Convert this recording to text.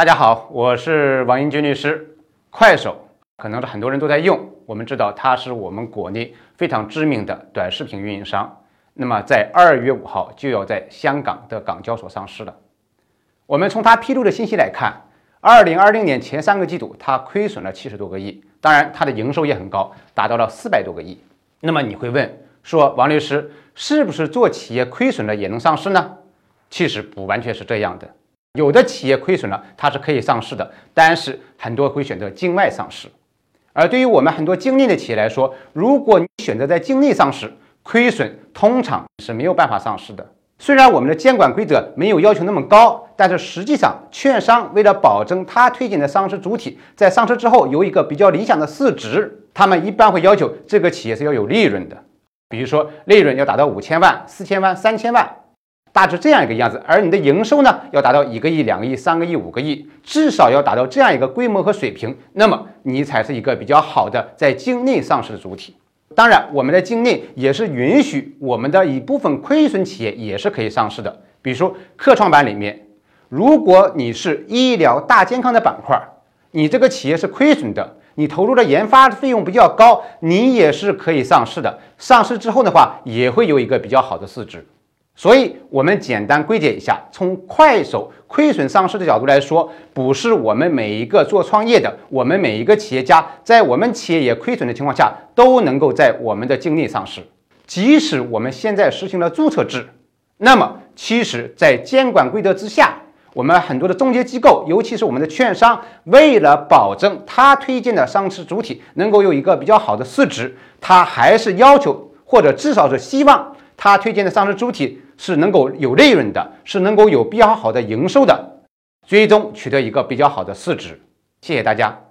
大家好，我是王英军律师。快手可能是很多人都在用，我们知道它是我们国内非常知名的短视频运营商。那么在二月五号就要在香港的港交所上市了。我们从它披露的信息来看，二零二零年前三个季度它亏损了七十多个亿，当然它的营收也很高，达到了四百多个亿。那么你会问说，王律师是不是做企业亏损了也能上市呢？其实不完全是这样的。有的企业亏损了，它是可以上市的，但是很多会选择境外上市。而对于我们很多境内的企业来说，如果你选择在境内上市，亏损通常是没有办法上市的。虽然我们的监管规则没有要求那么高，但是实际上，券商为了保证他推荐的上市主体在上市之后有一个比较理想的市值，他们一般会要求这个企业是要有利润的，比如说利润要达到五千万、四千万、三千万。大致这样一个样子，而你的营收呢，要达到一个亿、两个亿、三个亿、五个亿，至少要达到这样一个规模和水平，那么你才是一个比较好的在境内上市的主体。当然，我们的境内也是允许我们的一部分亏损企业也是可以上市的。比如说科创板里面，如果你是医疗大健康的板块，你这个企业是亏损的，你投入的研发费用比较高，你也是可以上市的。上市之后的话，也会有一个比较好的市值。所以，我们简单归结一下，从快手亏损上市的角度来说，不是我们每一个做创业的，我们每一个企业家，在我们企业也亏损的情况下，都能够在我们的境内上市。即使我们现在实行了注册制，那么其实，在监管规则之下，我们很多的中介机构，尤其是我们的券商，为了保证他推荐的上市主体能够有一个比较好的市值，他还是要求，或者至少是希望。他推荐的上市主体是能够有利润的，是能够有比较好的营收的，最终取得一个比较好的市值。谢谢大家。